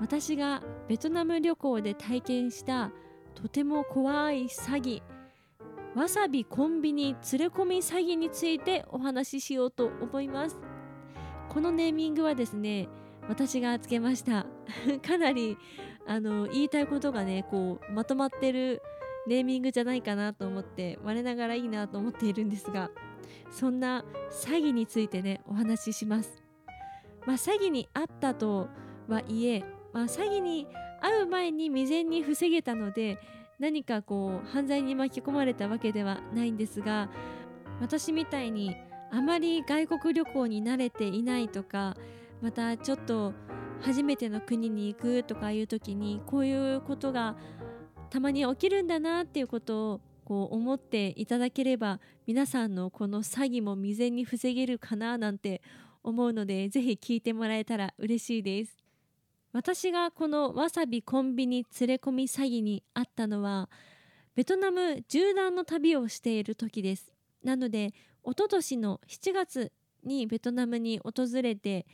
私がベトナム旅行で体験したとても怖い詐欺わさびコンビニ連れ込み詐欺についてお話ししようと思います。このネーミングはですね私がつけました。かなりあの言いたいことがねこうまとまってるネーミングじゃないかなと思って我ながらいいなと思っているんですがそんな詐欺についてねお話しします。まあ詐欺にあったとはいえまあ、詐欺に遭う前に未然に防げたので何かこう犯罪に巻き込まれたわけではないんですが私みたいにあまり外国旅行に慣れていないとかまたちょっと初めての国に行くとかいう時にこういうことがたまに起きるんだなっていうことをこう思っていただければ皆さんのこの詐欺も未然に防げるかななんて思うのでぜひ聞いてもらえたら嬉しいです。私がこのわさびコンビニ連れ込み詐欺にあったのはベトナム縦断の旅をしている時です。なので一昨年の7月にベトナムに訪れて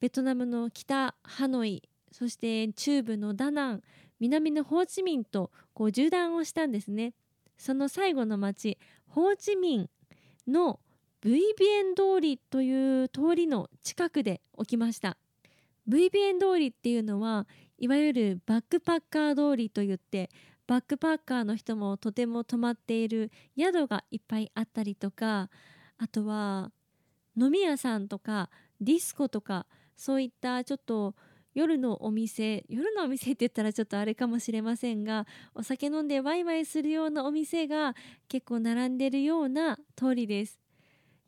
ベトナムの北ハノイそして中部のダナン南のホーチミンとこう縦断をしたんですね。その最後の町ホーチミンの VBN 通りという通りの近くで起きました。VBN 通りっていうのはいわゆるバックパッカー通りといってバックパッカーの人もとても泊まっている宿がいっぱいあったりとかあとは飲み屋さんとかディスコとかそういったちょっと夜のお店夜のお店って言ったらちょっとあれかもしれませんがお酒飲んでワイワイするようなお店が結構並んでるような通りです。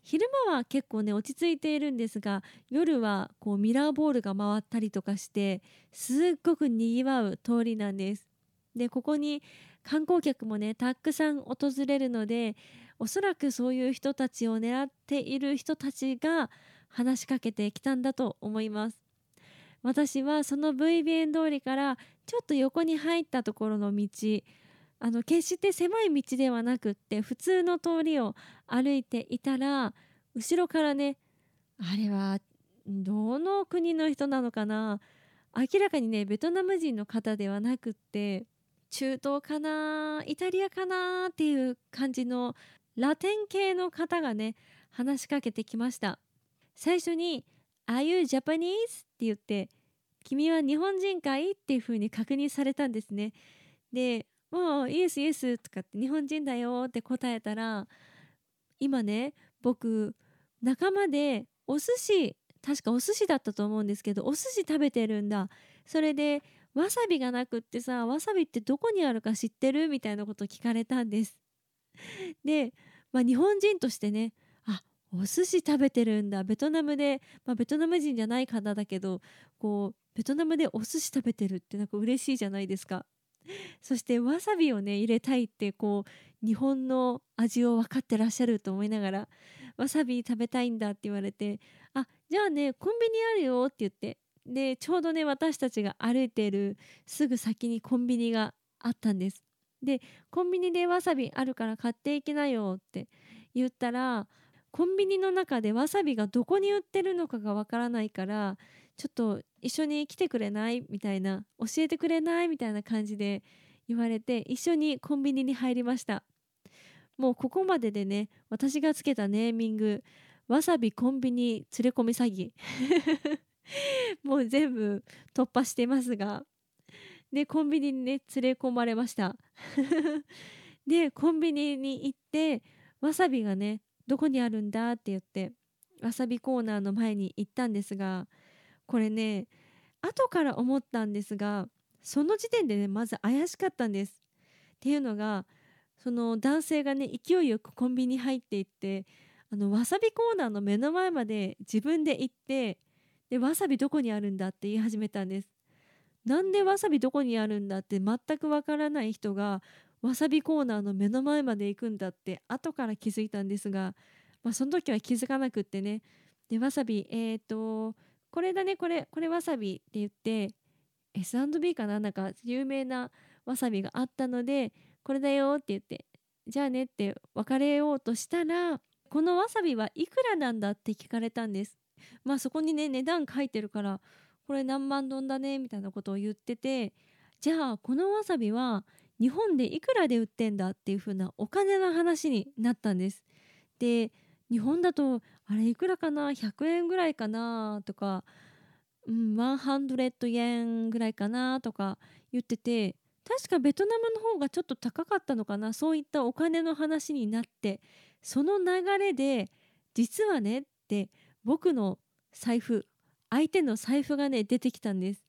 昼間は結構ね落ち着いているんですが夜はこうミラーボールが回ったりとかしてすっごくにぎわう通りなんです。でここに観光客もねたくさん訪れるのでおそらくそういう人たちを狙っている人たちが話しかけてきたんだと思います。私はその VBN 通りからちょっと横に入ったところの道あの決して狭い道ではなくって普通の通りを歩いていたら後ろからねあれはどの国の人なのかな明らかにねベトナム人の方ではなくって中東かなイタリアかなっていう感じのラテン系の方がね話しかけてきました最初に「Are you Japanese?」って言って「君は日本人かい?」っていう風に確認されたんですねでもうイエスイエスとかって日本人だよって答えたら今ね僕仲間でお寿司確かお寿司だったと思うんですけどお寿司食べてるんだ。それでわさびがなくってさわさびってどこにあるか知ってるみたいなこと聞かれたんです。で、まあ、日本人としてねあお寿司食べてるんだ。ベトナムで、まあ、ベトナム人じゃない方だけどこうベトナムでお寿司食べてるってなんか嬉しいじゃないですか。そしてわさびをね入れたいってこう日本の味を分かってらっしゃると思いながらわさび食べたいんだって言われてあじゃあねコンビニあるよって言ってでちょうどね私たちが歩いてるすぐ先にコンビニがあったんです。でコンビニでわさびあるから買っていきなよって言ったらコンビニの中でわさびがどこに売ってるのかがわからないからちょっと一緒に来てくれない？みたいな。教えてくれない？みたいな感じで言われて一緒にコンビニに入りました。もうここまででね私がつけたネーミングわさびコンビニ連れ込み詐欺。もう全部突破してますが。でコンビニにね連れ込まれました。でコンビニに行ってわさびがねどこにあるんだ？って言ってわさびコーナーの前に行ったんですがこれね後から思ったんですがその時点でねまず怪しかったんです。っていうのがその男性がね勢いよくコンビニ入っていってあのわさびコーナーの目の前まで自分で行ってでわさびどこにあるんだって言い始めたんです。なんでわさびどこにあるんだって全くわからない人がわさびコーナーの目の前まで行くんだって後から気づいたんですが、まあ、その時は気づかなくってねでわさびえっ、ー、とこれだねこれこれわさびって言って S&B かな？なんか有名なわさびがあったのでこれだよって言ってじゃあねって別れようとしたらこのわさびはいくらなんだって聞かれたんです。まあそこにね値段書いてるからこれ何万ドンだねみたいなことを言っててじゃあこのわさびは日本でいくらで売ってんだっていう風なお金の話になったんです。で日本だとあれいくらかな？100円ぐらいかな？とか、うん、100円ぐらいかな？とか言ってて確かベトナムの方がちょっと高かったのかな？そういったお金の話になってその流れで実はねって僕の財布相手の財布がね出てきたんです。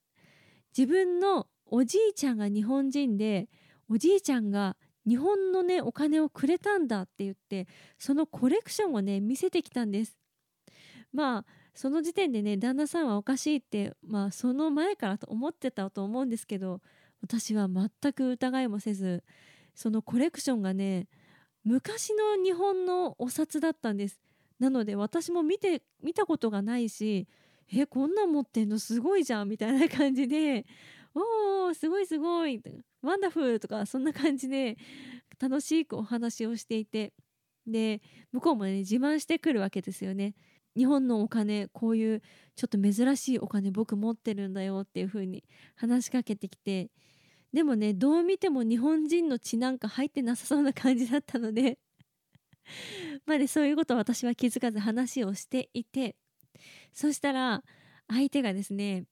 自分のおじいちゃんが日本人でおじいちゃんが日本のねお金をくれたんだって言ってそのコレクションをね見せてきたんです。まあその時点でね旦那さんはおかしいってまあその前からと思ってたと思うんですけど私は全く疑いもせずそのコレクションがね昔の日本のお札だったんです。なので私も見て見たことがないしえこんなん持ってんのすごいじゃんみたいな感じでおーすごいすごい。ワンダフルとかそんな感じで楽しくお話をしていて。で向こうもね自慢してくるわけですよね。日本のお金こういうちょっと珍しいお金僕持ってるんだよっていう風に話しかけてきて。でもねどう見ても日本人の血なんか入ってなさそうな感じだったので。まあねそういうことを私は気づかず話をしていて。そしたら相手がですね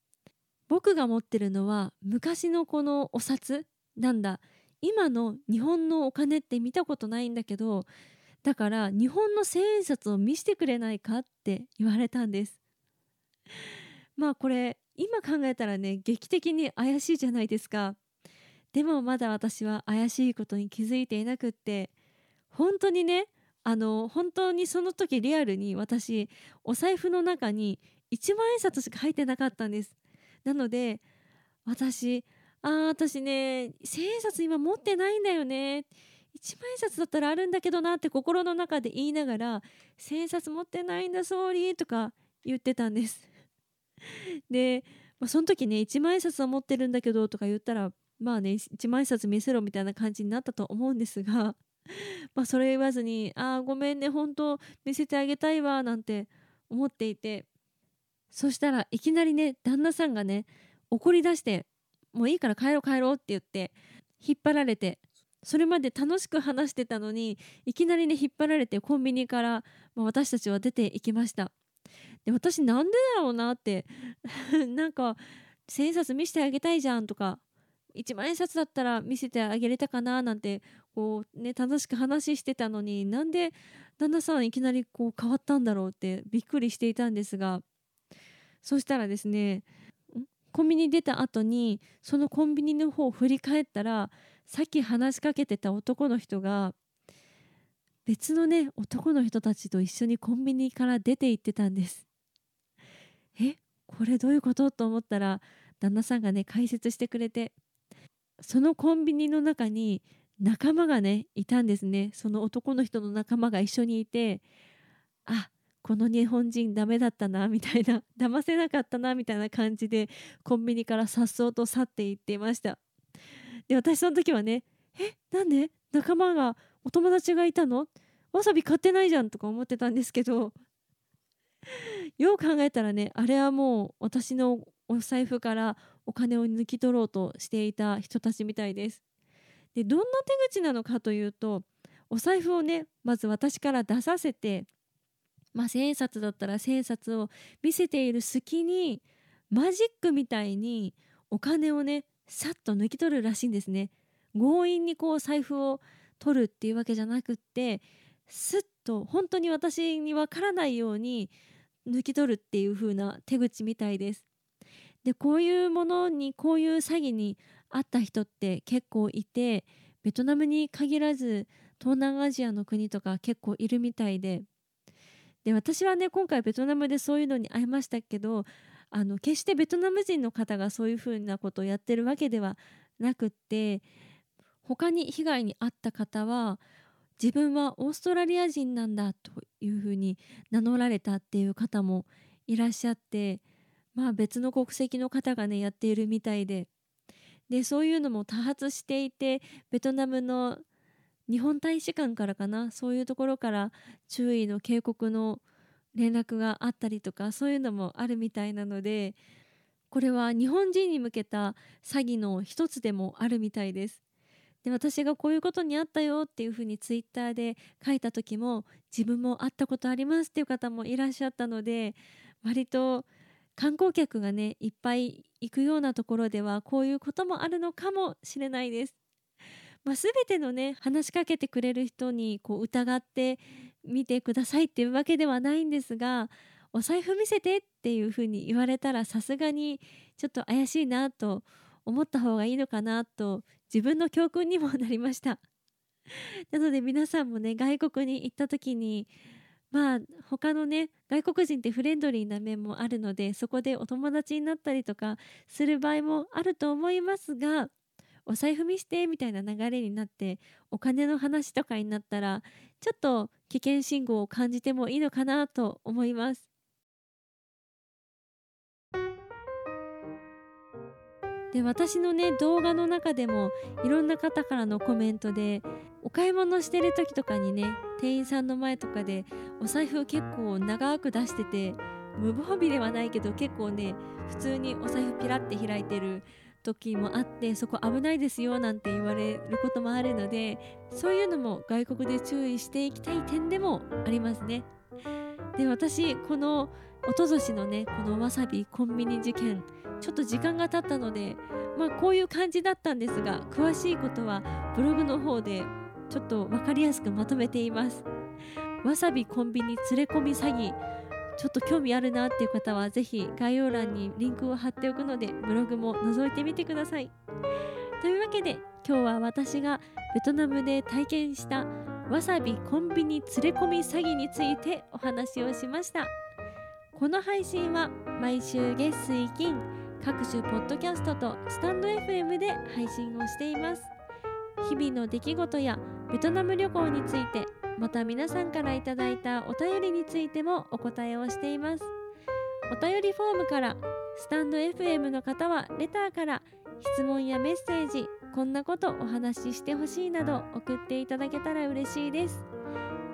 僕が持ってるのは昔のこのお札なんだ。今の日本のお金って見たことないんだけどだから日本の千円札を見せてくれないかって言われたんです。まあこれ今考えたらね劇的に怪しいじゃないですか。でもまだ私は怪しいことに気づいていなくって本当にねあの本当にその時リアルに私お財布の中に1万円札しか入ってなかったんです。なので私あー私ね千円札今持ってないんだよね。1万円札だったらあるんだけどなって心の中で言いながら千円札持ってないんだ総理とか言ってたんです。で、まあ、その時ね1万円札は持ってるんだけどとか言ったらまあね1万円札見せろみたいな感じになったと思うんですが まあそれ言わずに「ああごめんね本当見せてあげたいわ」なんて思っていてそしたらいきなりね旦那さんがね怒り出して「もういいから帰ろう帰ろう」って言って引っ張られてそれまで楽しく話してたのにいきなりね引っ張られてコンビニから、まあ、私たちは出ていきました。で私なんでだろうなって なんか千円札見せてあげたいじゃんとか1万円札だったら見せてあげれたかななんてこうね楽しく話してたのになんで旦那さんいきなりこう変わったんだろうってびっくりしていたんですがそしたらですねコンビニ出た後にそのコンビニの方を振り返ったらさっき話しかけてた男の人が別のね男の人たちと一緒にコンビニから出て行ってたんです。え？これどういうこと？と思ったら旦那さんがね解説してくれてそのコンビニの中に仲間がねいたんですね。その男の人の仲間が一緒にいてあこの日本人ダメだったなみたいな 騙せなかったなみたいな感じでコンビニからさっそうと去っていっていました。で私その時はねえなんで？仲間がお友達がいたの？わさび買ってないじゃんとか思ってたんですけど よう考えたらねあれはもう私のお財布からお金を抜き取ろうとしていた人たちみたいです。でどんな手口なのかというとお財布をねまず私から出させて、まあ、千円札だったら千円札を見せている隙にマジックみたいにお金をねさっと抜き取るらしいんですね。強引にこう財布を取るっていうわけじゃなくってすっと本当に私にわからないように抜き取るっていう風な手口みたいです。でこういうものにこういう詐欺に遭った人って結構いてベトナムに限らず東南アジアの国とか結構いるみたいでで私はね今回ベトナムでそういうのに会いましたけどあの決してベトナム人の方がそういうふうなことをやってるわけではなくって他に被害に遭った方は自分はオーストラリア人なんだというふうに名乗られたっていう方もいらっしゃってまあ別の国籍の方がねやっているみたいで。でそういうのも多発していてベトナムの日本大使館からかな？そういうところから注意の警告の連絡があったりとかそういうのもあるみたいなのでこれは日本人に向けた詐欺の一つでもあるみたいです。で私がこういうことにあったよっていうふうにツイッターで書いた時も自分も会ったことありますっていう方もいらっしゃったので割と観光客がねいっぱい行くようなところではこういうこともあるのかもしれないです。まあ、全てのね話しかけてくれる人にこう疑ってみてくださいっていうわけではないんですがお財布見せてっていうふうに言われたらさすがにちょっと怪しいなと思った方がいいのかなと自分の教訓にもなりました。なので皆さんもね外国に行った時にまあ他のね外国人ってフレンドリーな面もあるのでそこでお友達になったりとかする場合もあると思いますがお財布見してみたいな流れになってお金の話とかになったらちょっと危険信号を感じてもいいのかなと思います。で私のね動画の中でもいろんな方からのコメントでお買い物してる時とかにね店員さんの前とかでお財布結構長く出してて無防備ではないけど結構ね普通にお財布ピラって開いてる時もあってそこ危ないですよなんて言われることもあるのでそういうのも外国で注意していきたい点でもありますね。で私このおととしのねこのわさびコンビニ事件ちょっと時間が経ったのでまあこういう感じだったんですが詳しいことはブログの方でちょっと分かりやすくまとめていますわさびコンビニ連れ込み詐欺ちょっと興味あるなっていう方はぜひ概要欄にリンクを貼っておくのでブログも覗いてみてください。というわけで今日は私がベトナムで体験したわさびコンビニ連れ込み詐欺についてお話をしました。この配信は毎週月水金各種ポッドキャストとスタンド FM で配信をしています。日々の出来事やベトナム旅行についてまた皆さんからいただいたお便りについてもお答えをしています。お便りフォームからスタンド FM の方はレターから質問やメッセージこんなことお話ししてほしいなど送っていただけたら嬉しいです。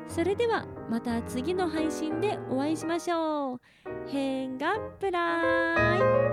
それではまた次の配信でお会いしましょう。変がプライ